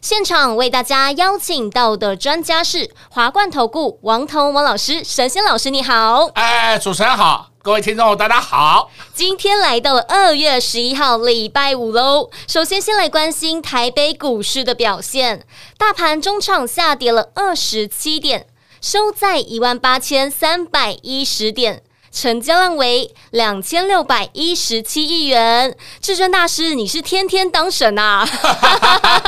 现场为大家邀请到的专家是华冠投顾王彤王老师，神仙老师你好。哎，主持人好，各位听众大家好。今天来到了二月十一号礼拜五喽。首先先来关心台北股市的表现，大盘中场下跌了二十七点，收在一万八千三百一十点。成交量为两千六百一十七亿元，至尊大师，你是天天当神啊？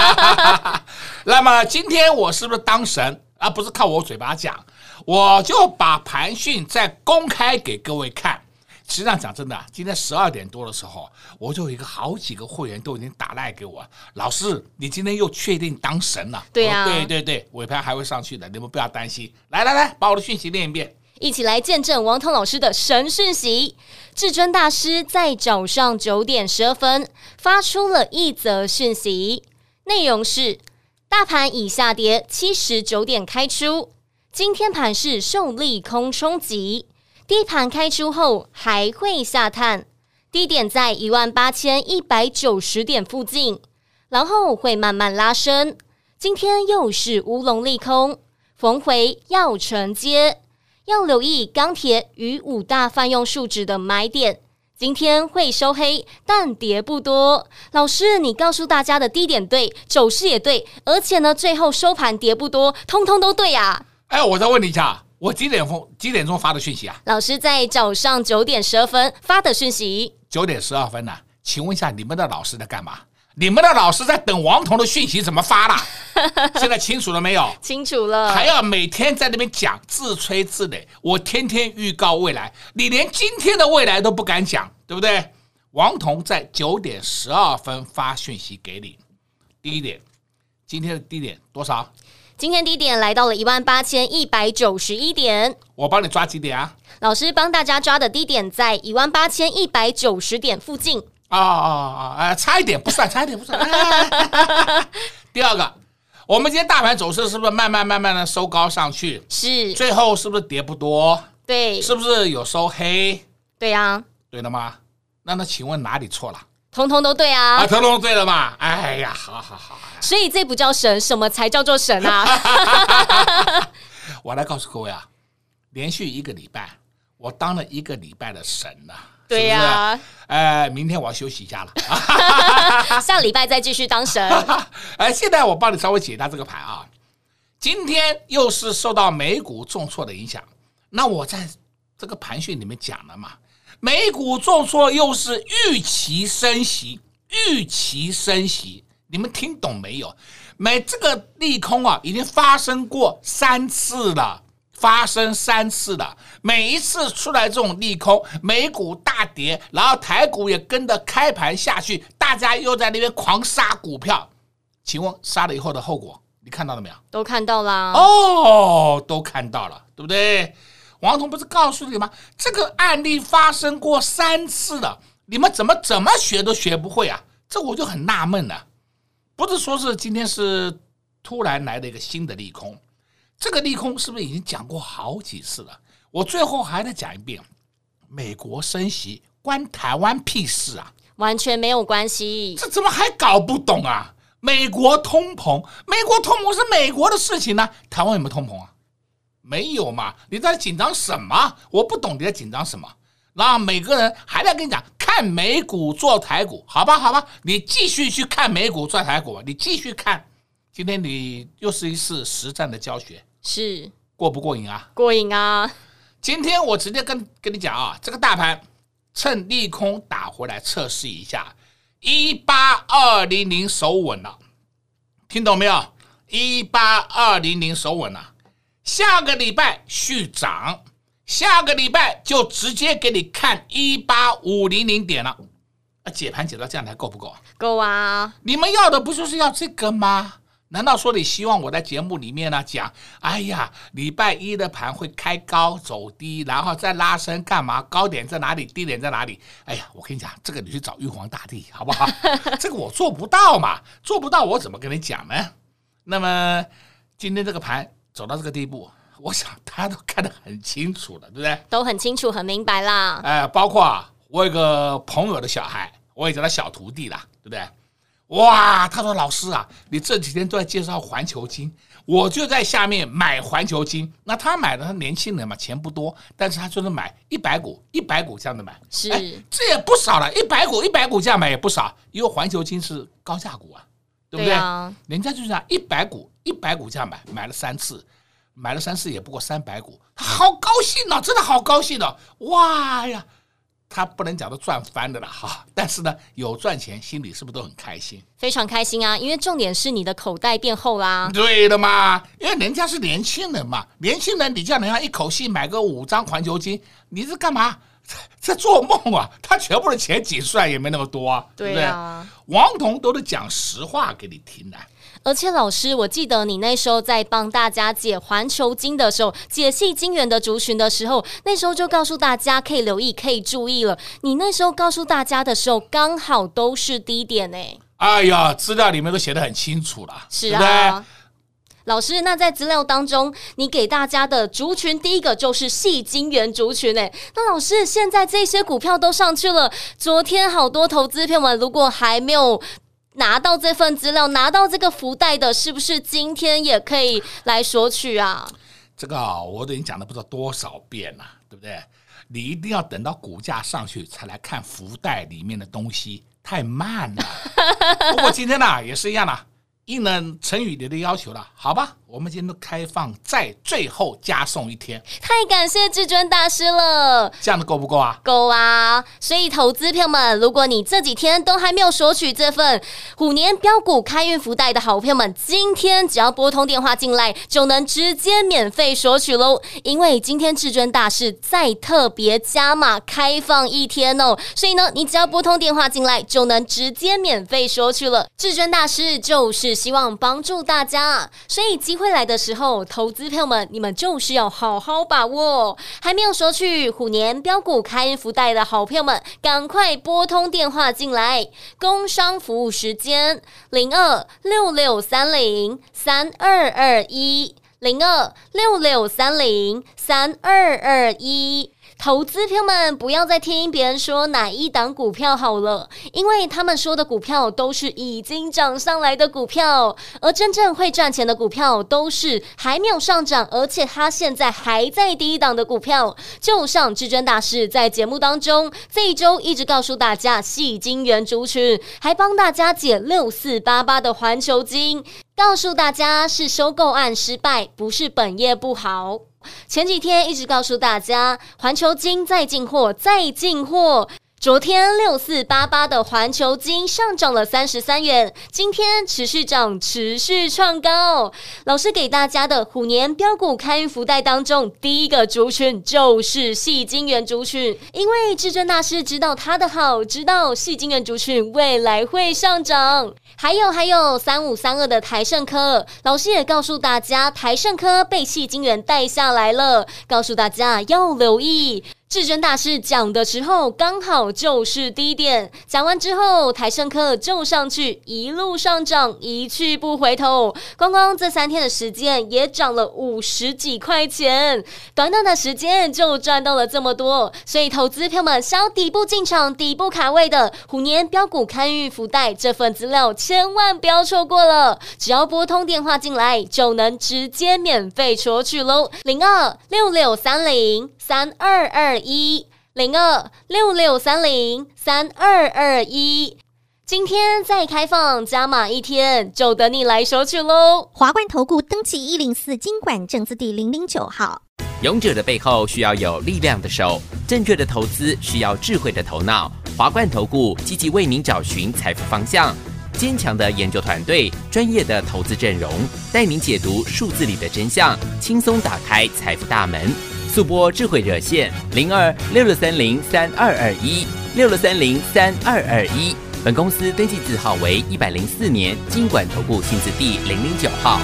那么今天我是不是当神？而不是靠我嘴巴讲，我就把盘讯再公开给各位看。实际上讲真的，今天十二点多的时候，我就有一个好几个会员都已经打赖给我，老师，你今天又确定当神了？对呀、啊，对对对，尾盘还会上去的，你们不要担心。来来来，把我的讯息念一遍。一起来见证王彤老师的神讯息。至尊大师在早上九点十二分发出了一则讯息，内容是：大盘已下跌七十九点开出，今天盘是受利空冲击，低盘开出后还会下探，低点在一万八千一百九十点附近，然后会慢慢拉升。今天又是乌龙利空，逢回要承接。要留意钢铁与五大泛用树脂的买点，今天会收黑，但跌不多。老师，你告诉大家的低点对，走势也对，而且呢，最后收盘跌不多，通通都对呀。哎，我再问你一下，我几点钟几点钟发的讯息啊？老师在早上九点十二分发的讯息。九点十二分呢？请问一下，你们的老师在干嘛？你们的老师在等王彤的讯息怎么发啦？现在清楚了没有？清楚了。还要每天在那边讲自吹自擂，我天天预告未来，你连今天的未来都不敢讲，对不对？王彤在九点十二分发讯息给你，第一点，今天的低点多少？今天低点来到了一万八千一百九十一点。我帮你抓几点啊？老师帮大家抓的低点在一万八千一百九十点附近。啊啊啊！哎，差一点不算，差一点不算。第二个，我们今天大盘走势是不是慢慢慢慢的收高上去？是。最后是不是跌不多？对。是不是有收黑？对呀。对了吗？那那请问哪里错了？通通都对啊。啊，通通都对了嘛？哎呀，好好好。所以这不叫神，什么才叫做神啊？我来告诉各位啊，连续一个礼拜，我当了一个礼拜的神呐。对呀、啊，呃，明天我要休息一下了，下礼拜再继续当神。哎，现在我帮你稍微解答这个盘啊。今天又是受到美股重挫的影响，那我在这个盘讯里面讲了嘛，美股重挫又是预期升息，预期升息，你们听懂没有？美这个利空啊，已经发生过三次了。发生三次了，每一次出来这种利空，美股大跌，然后台股也跟着开盘下去，大家又在那边狂杀股票，请问杀了以后的后果，你看到了没有？都看到了哦，都看到了，对不对？王彤不是告诉你吗？这个案例发生过三次了，你们怎么怎么学都学不会啊？这我就很纳闷了，不是说是今天是突然来的一个新的利空。这个利空是不是已经讲过好几次了？我最后还得讲一遍，美国升息关台湾屁事啊！完全没有关系。这怎么还搞不懂啊？美国通膨，美国通膨是美国的事情呢，台湾有没有通膨啊？没有嘛？你在紧张什么？我不懂你在紧张什么。那每个人还在跟你讲看美股做台股，好吧，好吧，你继续去看美股做台股吧，你继续看。今天你又是一次实战的教学。是过不过瘾啊？过瘾啊！今天我直接跟跟你讲啊，这个大盘趁利空打回来测试一下，一八二零零守稳了，听懂没有？一八二零零守稳了，下个礼拜续涨，下个礼拜就直接给你看一八五零零点了。啊，解盘解到这样还够不够？够啊！你们要的不就是要这个吗？难道说你希望我在节目里面呢讲？哎呀，礼拜一的盘会开高走低，然后再拉升干嘛？高点在哪里？低点在哪里？哎呀，我跟你讲，这个你去找玉皇大帝好不好？这个我做不到嘛，做不到我怎么跟你讲呢？那么今天这个盘走到这个地步，我想大家都看得很清楚了，对不对？都很清楚、很明白啦。哎，包括我有个朋友的小孩，我也叫他小徒弟啦，对不对？哇，他说：“老师啊，你这几天都在介绍环球金，我就在下面买环球金。那他买的，他年轻人嘛，钱不多，但是他就能买一百股，一百股这样的买，是，哎，这也不少了，一百股，一百股这样买也不少，因为环球金是高价股啊，对不对？对啊，人家就是这样一百股，一百股这样买，买了三次，买了三次也不过三百股，他好高兴呢，真的好高兴的，哇呀！”他不能讲都赚翻的了哈，但是呢，有赚钱，心里是不是都很开心？非常开心啊，因为重点是你的口袋变厚啦。对的嘛，因为人家是年轻人嘛，年轻人你叫人家一口气买个五张环球金，你是干嘛？在做梦啊！他全部的钱挤出来也没那么多啊，对啊，对不对？王彤都是讲实话给你听的。而且老师，我记得你那时候在帮大家解环球金的时候，解细晶元的族群的时候，那时候就告诉大家可以留意、可以注意了。你那时候告诉大家的时候，刚好都是低点呢。哎呀，资料里面都写得很清楚了，是啊。老师，那在资料当中，你给大家的族群第一个就是细晶元族群诶。那老师，现在这些股票都上去了，昨天好多投资朋友们如果还没有拿到这份资料，拿到这个福袋的，是不是今天也可以来索取啊？这个啊，我都已经讲了不知道多少遍了，对不对？你一定要等到股价上去才来看福袋里面的东西，太慢了。不过今天呢，也是一样的。应了陈宇你的要求了，好吧，我们今天都开放，再最后加送一天。太感谢至尊大师了，这样的够不够啊？够啊！所以投资票们，如果你这几天都还没有索取这份虎年标股开运福袋的好朋友们，今天只要拨通电话进来，就能直接免费索取喽。因为今天至尊大师再特别加码开放一天哦，所以呢，你只要拨通电话进来，就能直接免费索取了。至尊大师就是。希望帮助大家，所以机会来的时候，投资朋友们，你们就是要好好把握。还没有说去虎年标股开福袋的好朋友们，赶快拨通电话进来。工商服务时间：零二六六三零三二二一，零二六六三零三二二一。投资朋友们，不要再听别人说哪一档股票好了，因为他们说的股票都是已经涨上来的股票，而真正会赚钱的股票都是还没有上涨，而且它现在还在第一档的股票。就像至尊大师在节目当中这一周一直告诉大家矽晶圆族群，还帮大家解六四八八的环球金，告诉大家是收购案失败，不是本业不好。前几天一直告诉大家，环球金再进货，再进货。昨天六四八八的环球金上涨了三十三元，今天持续涨，持续创高。老师给大家的虎年标股开运福袋当中，第一个族群就是矽晶圆族群，因为至尊大师知道他的好，知道矽晶圆族群未来会上涨。还有还有三五三二的台盛科，老师也告诉大家，台盛科被矽晶圆带下来了，告诉大家要留意。至尊大师讲的时候，刚好就是低点。讲完之后，台胜科就上去，一路上涨，一去不回头。光光这三天的时间，也涨了五十几块钱。短短的时间就赚到了这么多，所以投资朋友们想要底部进场、底部卡位的虎年标股开运福袋这份资料，千万不要错过了。只要拨通电话进来，就能直接免费索取喽。零二六六三零三二二一零二六六三零三二二一，今天再开放加码一天，就等你来索取喽！华冠投顾登记一零四经管证字第零零九号。勇者的背后需要有力量的手，正确的投资需要智慧的头脑。华冠投顾积极为您找寻财富方向，坚强的研究团队，专业的投资阵容，带您解读数字里的真相，轻松打开财富大门。速播智慧热线零二六六三零三二二一六六三零三二二一本公司登记字号为一百零四年金管投顾新字第零零九号。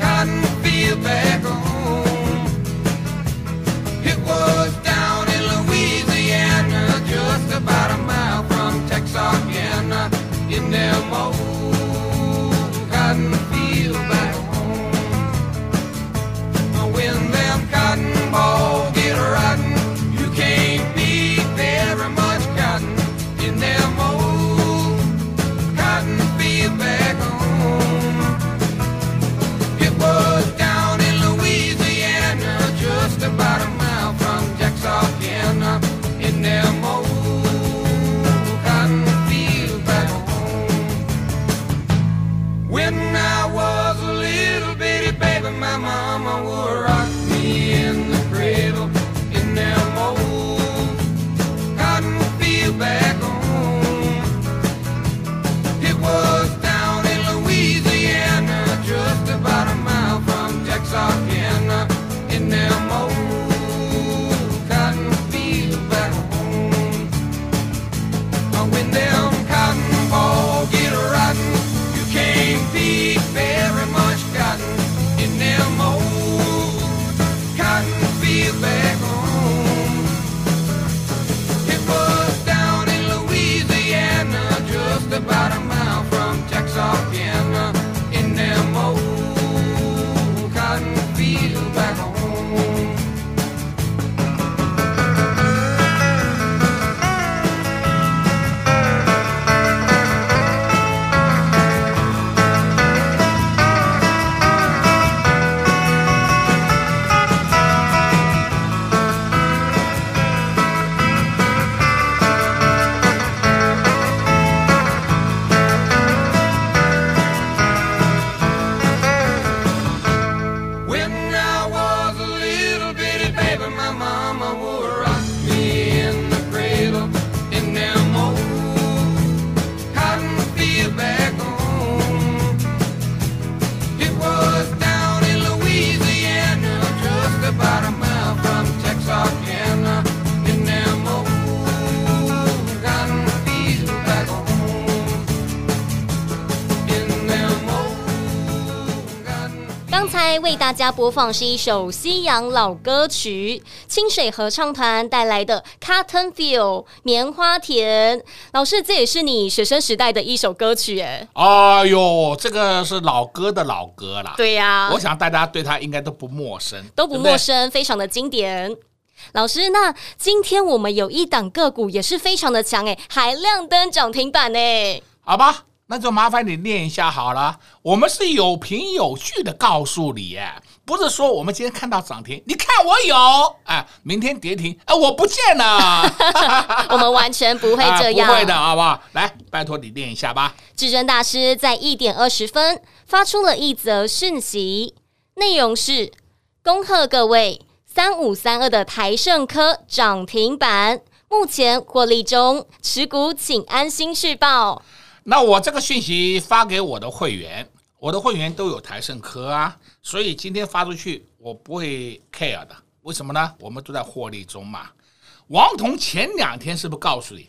Cotton field back home. It was about a mile from Texarkana, in them old cotton 在为大家播放是一首西洋老歌曲，清水合唱团带来的《Cotton Field》棉花田。老师，这也是你学生时代的一首歌曲，哎。哎呦，这个是老歌的老歌啦。对呀、啊，我想大家对他应该都不陌生，都不陌生，对对非常的经典。老师，那今天我们有一档个股也是非常的强，哎，还亮灯涨停板，呢。好吧。那就麻烦你念一下好了。我们是有凭有据的告诉你，哎，不是说我们今天看到涨停，你看我有，哎，明天跌停，哎，我不见了。我们完全不会 这样，不会的，好不好？来，拜托你念一下吧。至尊大师在一点二十分发出了一则讯息，内容是：恭贺各位，三五三二的台盛科涨停板，目前获利中，持股请安心续抱。那我这个讯息发给我的会员，我的会员都有台盛科啊，所以今天发出去我不会 care 的。为什么呢？我们都在获利中嘛。王彤前两天是不是告诉你，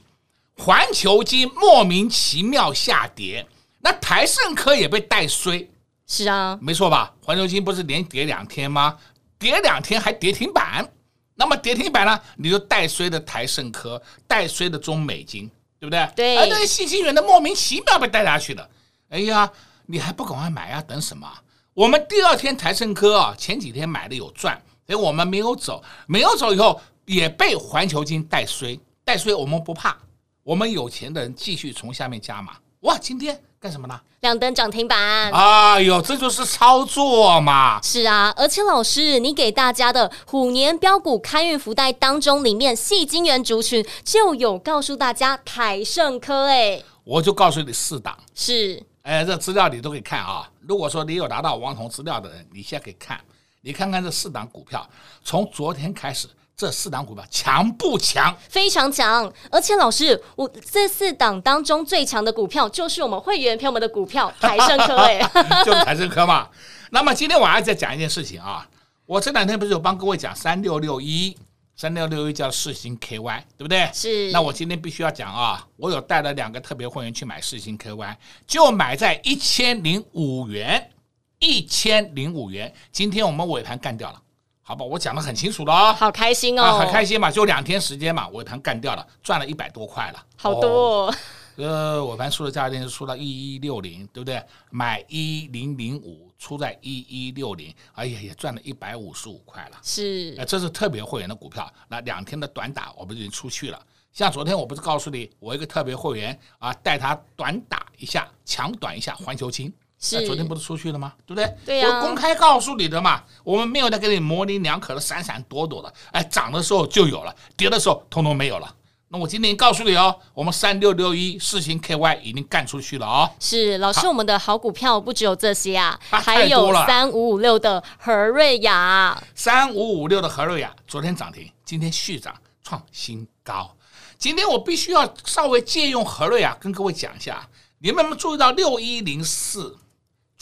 环球金莫名其妙下跌，那台盛科也被带衰？是啊，没错吧？环球金不是连跌两天吗？跌两天还跌停板，那么跌停板呢？你就带衰的台盛科，带衰的中美晶。对不对？对，而那个信息源的莫名其妙被带下去了。哎呀，你还不赶快买啊？等什么？我们第二天台盛科啊，前几天买的有赚，所以我们没有走，没有走以后也被环球金带衰，带衰我们不怕，我们有钱的人继续从下面加码。哇，今天。干什么呢？亮灯涨停板！哎呦，这就是操作嘛！是啊，而且老师，你给大家的虎年标股开运福袋当中，里面细金元族群就有告诉大家台盛科，哎，我就告诉你四档是，哎，这资料你都可以看啊。如果说你有拿到王彤资料的人，你现在可以看，你看看这四档股票，从昨天开始这四档股票强不强？非常强，而且老师，我这四档当中最强的股票就是我们会员朋友们的股票台盛科，哎，就是台盛科嘛。那么今天晚上再讲一件事情啊，我这两天不是有帮各位讲三六六一，三六六一叫四星 KY，对不对？是。那我今天必须要讲啊，我有带了两个特别会员去买四星 KY，就买在一千零五元，一千零五元。今天我们尾盘干掉了。好吧，我讲的很清楚了哦，好开心哦，啊、很开心嘛，就两天时间嘛，尾盘干掉了，赚了一百多块了，好多、哦。呃，尾盘出的价钱是出到一一六零，对不对？买一零零五，出在一一六零，哎呀，也赚了一百五十五块了。是，呃，这是特别会员的股票，那两天的短打我们已经出去了。像昨天我不是告诉你，我一个特别会员啊，带他短打一下，强短一下环球晶。是，昨天不是出去了吗？对不对？对呀、啊，我公开告诉你的嘛，我们没有在给你模棱两可的闪闪躲躲的，哎，涨的时候就有了，跌的时候通通没有了。那我今天告诉你哦，我们三六六一世芯 KY 已经干出去了哦。是，老师，我们的好股票不只有这些啊，还有三五五六的和瑞雅，三五五六的和瑞雅昨天涨停，今天续涨创新高。今天我必须要稍微借用和瑞雅跟各位讲一下，你们有没有注意到六一零四？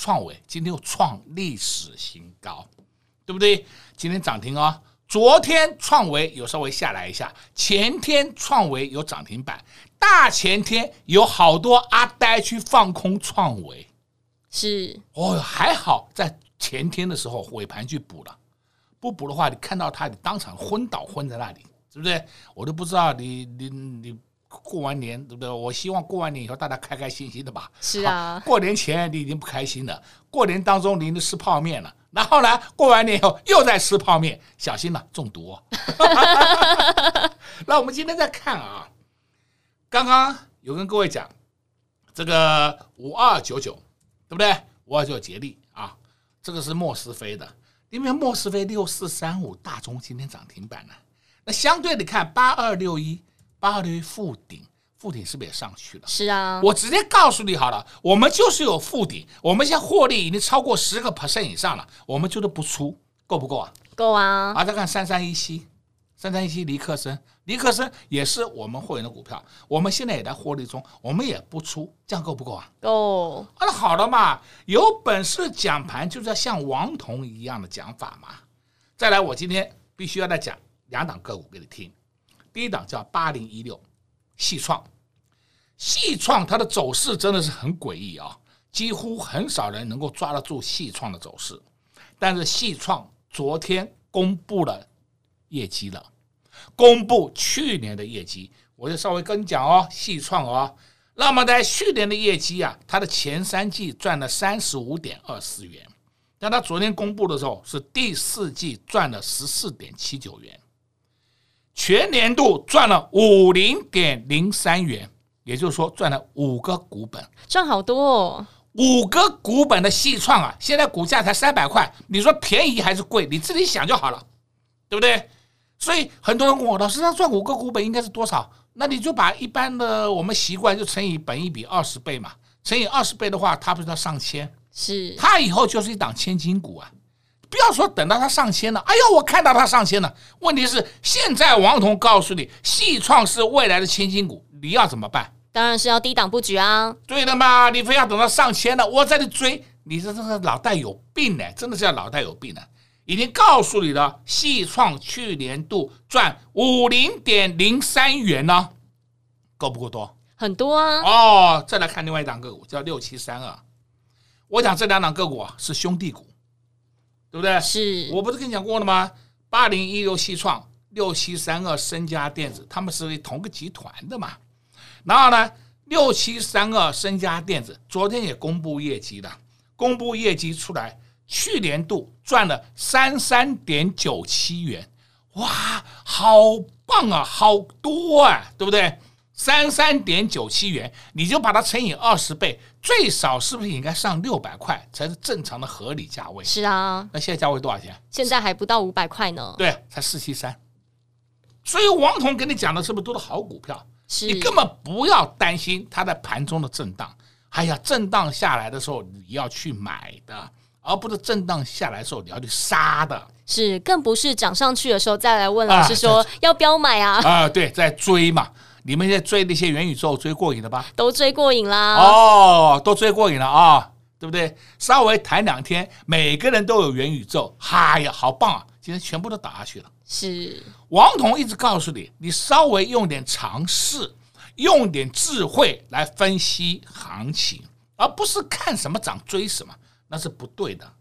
创维今天又创历史新高，对不对？今天涨停哦。昨天创维有稍微下来一下，前天创维有涨停板，大前天有好多阿呆去放空创维，是哦，还好在前天的时候尾盘去补了，不补的话，你看到他你当场昏倒昏在那里，是不是？我都不知道你你你。过完年对不对？我希望过完年以后大家开开心心的吧。是啊，过年前你已经不开心了，过年当中你已经吃泡面了，然后呢，过完年以后又在吃泡面，小心了中毒哦。那我们今天再看啊，刚刚有跟各位讲这个五二九九，对不对？五二九捷力啊，这个是莫斯菲的，因为莫斯菲六四三五大中今天涨停板了。那相对的看八二六一。八二六一富鼎，富鼎是不是也上去了？是啊，我直接告诉你好了，我们就是有富鼎，我们现在获利已经超过十个 percent 以上了，我们就是不出，够不够啊？够啊！啊，再看三三一七，三三一七，尼克森，尼克森也是我们会员的股票，我们现在也在获利中，我们也不出，这样够不够啊？够。啊，那好了嘛，有本事讲盘就是要像王彤一样的讲法嘛。再来，我今天必须要再讲两档个股给你听。第一档叫八零一六，细创，细创它的走势真的是很诡异啊，几乎很少人能够抓得住细创的走势。但是细创昨天公布了业绩了，公布去年的业绩，我就稍微跟你讲哦，细创哦，那么在去年的业绩啊，它的前三季赚了三十五点二四元，但它昨天公布的时候是第四季赚了十四点七九元。全年度赚了五零点零三元，也就是说赚了五个股本，赚好多哦。五个股本的细创啊，现在股价才三百块，你说便宜还是贵？你自己想就好了，对不对？所以很多人问我，老师，他赚五个股本应该是多少？那你就把一般的我们习惯就乘以本一比二十倍嘛，乘以二十倍的话，它不是要上千？是，它以后就是一档千金股啊。不要说等到它上千了，哎呦，我看到它上千了。问题是现在王彤告诉你，细创是未来的千金股，你要怎么办？当然是要低档布局啊。对的嘛，你非要等到上千了，我在这追，你这这个脑袋有病呢，真的是要脑袋有病呢。已经告诉你了，细创去年度赚五零点零三元呢，够不够多？很多啊。哦，再来看另外一档个股，叫六七三二。我讲这两档个股啊，是兄弟股。对不对？是，我不是跟你讲过了吗？八零一六西创，六七三二深佳电子，他们是同个集团的嘛。然后呢，六七三二深佳电子昨天也公布业绩了，公布业绩出来，去年度赚了三三点九七元，哇，好棒啊，好多啊，对不对？三三点九七元，你就把它乘以二十倍，最少是不是应该上六百块才是正常的合理价位？是啊，那现在价位多少钱？现在还不到五百块呢。对，才四七三。所以王彤跟你讲的是不是都是好股票？是你根本不要担心它在盘中的震荡，哎呀，震荡下来的时候你要去买的，而不是震荡下来的时候你要去杀的是，更不是涨上去的时候再来问老师说要不要标买啊，啊、对，在追嘛。你们现在追那些元宇宙追过瘾了吧？都追过瘾啦。哦，都追过瘾了啊、对不对？稍微谈两天，每个人都有元宇宙，嗨呀，好棒啊！今天全部都打下去了。是，王彤一直告诉你，你稍微用点尝试，用点智慧来分析行情，而不是看什么涨追什么，那是不对的。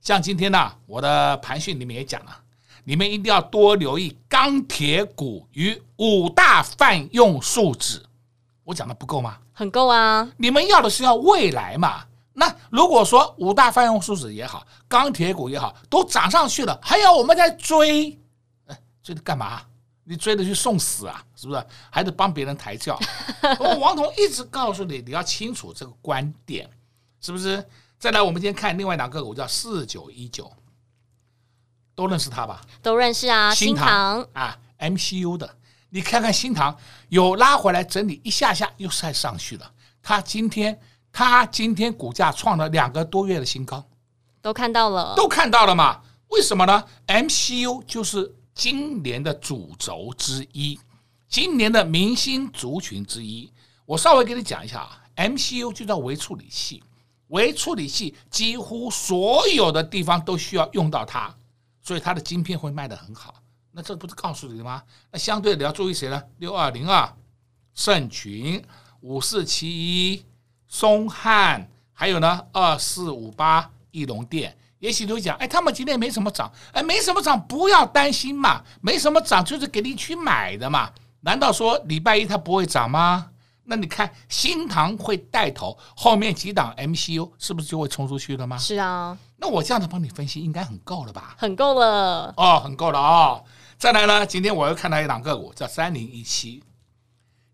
像今天呢、我的盘讯里面也讲了，你们一定要多留意钢铁股与五大泛用数值。我讲的不够吗？很够啊。你们要的是要未来嘛？那如果说五大泛用数值也好，钢铁股也好，都涨上去了，还要我们在追，哎，追的干嘛？你追着去送死啊？是不是？还得帮别人抬轿？我王彤一直告诉你，你要清楚这个观点，是不是？再来，我们今天看另外两个股叫四九一九，都认识他吧？都认识啊，新唐啊，MCU 的，你看看新唐有拉回来整理一下下，又再上去了。它今天，它今天股价创了两个多月的新高，都看到了，都看到了嘛？为什么呢？MCU 就是今年的主轴之一，今年的明星族群之一。我稍微给你讲一下啊，MCU 就叫微处理器，微处理器几乎所有的地方都需要用到它。所以它的晶片会卖得很好，那这不是告诉你吗？那相对的要注意谁呢？六二零二、盛群、五四七一、松汉，还有呢二四五八、翼龙电。也许你会讲，哎，他们今天没什么涨，哎，没什么涨，不要担心嘛，没什么涨就是给你去买的嘛。难道说礼拜一它不会涨吗？那你看新塘会带头，后面几档 MCU 是不是就会冲出去了吗？是啊，那我这样子帮你分析，应该很够了吧？很够了。哦，很够了哦。再来呢，今天我又看到一档个股叫三零一七，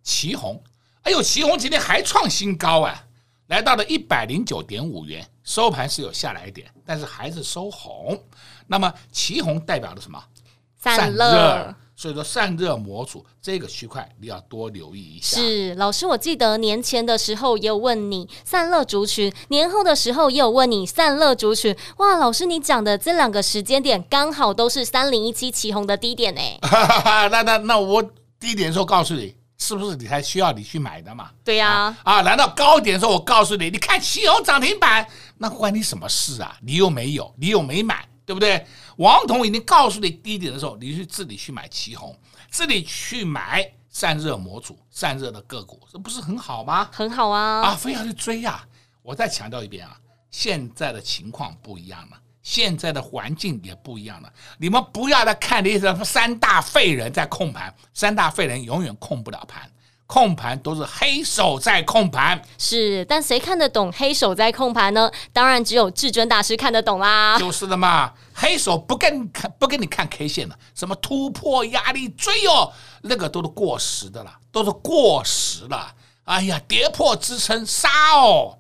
奇鋐。哎呦，旗红今天还创新高啊，来到了一百零九点五元，收盘是有下来一点，但是还是收红。那么旗红代表了什么？散热。所以说散热模组这个区块你要多留意一下。是老师，我记得年前的时候也有问你散热族群，年后的时候也有问你散热族群。哇，老师你讲的这两个时间点刚好都是三零一七起红的低点呢。那那那我低点的时候告诉你，是不是你还需要你去买的嘛？对呀、啊。啊，难道高点的时候我告诉你，你看奇鋐涨停板，那关你什么事啊？你又没有，你又没买。对不对？王彤已经告诉你低点的时候，你去自己去买旗红，自己去买散热模组、散热的个股，这不是很好吗？很好啊！啊，非要去追呀、啊！我再强调一遍啊，现在的情况不一样了，现在的环境也不一样了。你们不要再看那些三大废人在控盘，三大废人永远控不了盘。控盘都是黑手在控盘，是，但谁看得懂黑手在控盘呢？当然只有至尊大师看得懂啦。就是的嘛，黑手不跟你看，不跟你看 K 线了，什么突破压力追哦，那个都是过时的了，都是过时了。哎呀，跌破支撑杀哦。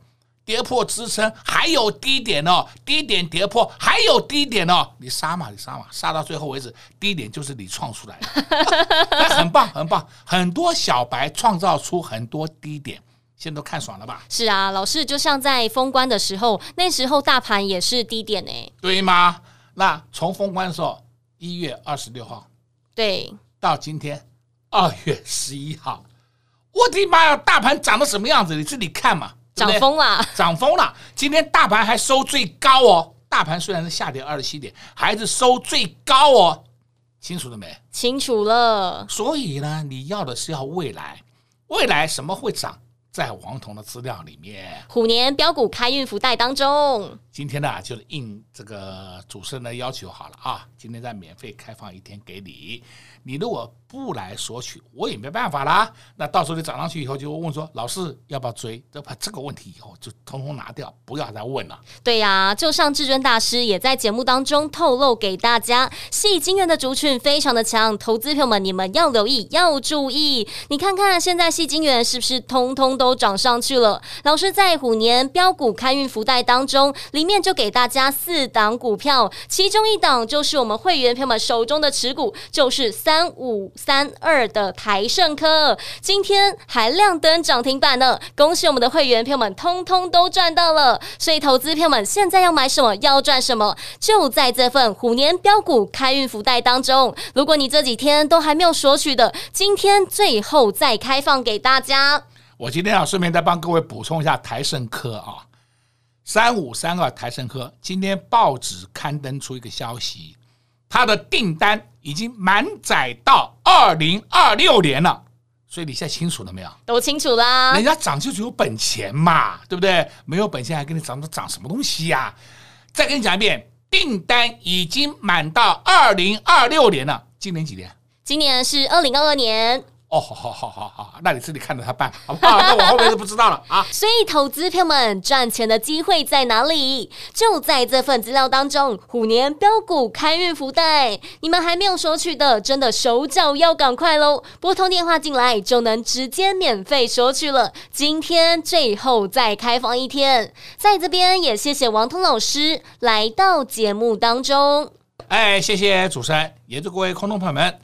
跌破支撑还有低点哦，低点跌破还有低点哦，你杀嘛，你杀嘛，杀到最后为止，低点就是你创出来的，那很棒很棒，很多小白创造出很多低点，现在都看爽了吧？是啊，老师就像在封关的时候，那时候大盘也是低点呢，对吗？那从封关的时候，一月二十六号，对，到今天二月十一号，我的妈呀，大盘涨得什么样子？你自己看嘛。涨疯了，涨疯了！今天大盘还收最高哦，大盘虽然是下跌二十七点，还是收最高哦，清楚了没？清楚了。所以呢，你要的是要未来，未来什么会涨？在王彤的资料里面，虎年标股开运福袋当中，今天呢就是应这个主持人的要求好了啊，今天再免费开放一天给你，你如果不来索取，我也没办法啦。那到时候你涨上去以后，就会问说老师要不要追？要把这个问题以后就通通拿掉，不要再问了。对呀、就像至尊大师也在节目当中透露给大家，细晶圆的族群非常的强，投资朋友们你们要留意要注意。你看看现在细晶圆是不是通通都都涨上去了。老师在虎年标股开运福袋当中，里面就给大家四档股票，其中一档就是我们会员朋友们手中的持股，就是三五三二的台盛科，今天还亮灯涨停板呢。恭喜我们的会员朋友们，通通都赚到了。所以投资朋友们现在要买什么，要赚什么，就在这份虎年标股开运福袋当中。如果你这几天都还没有索取的，今天最后再开放给大家。我今天要顺便再帮各位补充一下台盛科啊，三五三二台盛科，今天报纸刊登出一个消息，它的订单已经满载到二零二六年了。所以你现在清楚了没有？都清楚啦。人家涨就只有本钱嘛，对不对？没有本钱还跟你涨涨什么东西呀、啊？再跟你讲一遍，订单已经满到二零二六年了。今年几年？今年是二零二二年。哦，好好好好好，那你自己看着他办，好不好？那我后面就不知道了啊。所以，投资票们赚钱的机会在哪里？就在这份资料当中，虎年标股开运福袋，你们还没有索取的，真的手脚要赶快喽！拨通电话进来就能直接免费索取了。今天最后再开放一天，在这边也谢谢王通老师来到节目当中。哎，谢谢主持人，也祝各位空中朋友们。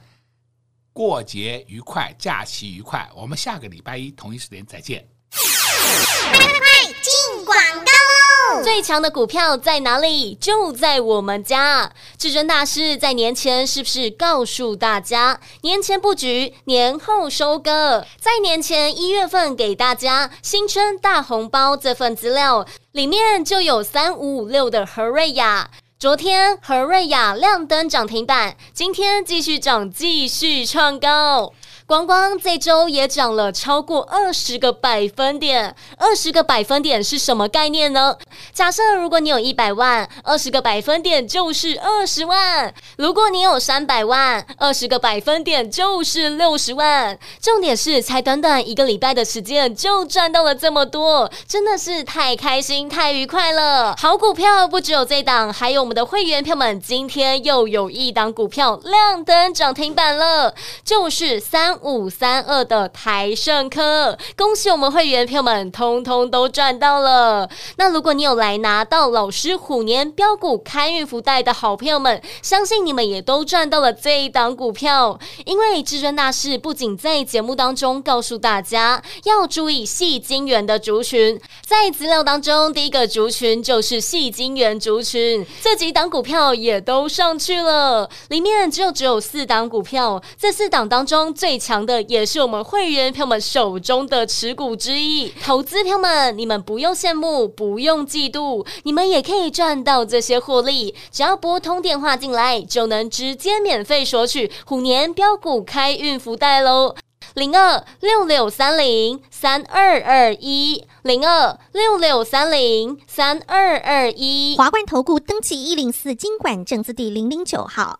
过节愉快，假期愉快。我们下个礼拜一同一时间再见。快快快，进广告喽！最强的股票在哪里？就在我们家。至尊大师在年前是不是告诉大家，年前布局，年后收割？在年前一月份给大家新春大红包这份资料，里面就有三五五六的和瑞亚。昨天和瑞雅亮灯涨停板，今天继续涨，继续创高。光光这周也涨了超过二十个百分点，二十个百分点是什么概念呢？假设如果你有一百万，二十个百分点就是二十万；如果你有三百万，二十个百分点就是六十万。重点是才短短一个礼拜的时间就赚到了这么多，真的是太开心、太愉快了。好股票不只有这档，还有我们的会员票们，今天又有一档股票亮灯涨停板了，就是三。五三二的台胜科，恭喜我们会员朋友们，通通都赚到了。那如果你有来拿到老师虎年标股开运福袋的好朋友们，相信你们也都赚到了这一档股票。因为至尊大师不仅在节目当中告诉大家要注意矽晶圆的族群，在资料当中第一个族群就是矽晶圆族群，这几档股票也都上去了，里面只有只有四档股票，这四档当中最强的也是我们会员朋友们手中的持股之一，投资朋友们，你们不用羡慕，不用嫉妒，你们也可以赚到这些获利。只要拨通电话进来，就能直接免费索取虎年标股开运福袋喽！零二六六三零三二二一，零二六六三零三二二一，华冠投顾登记一零四金管证字第零零九号。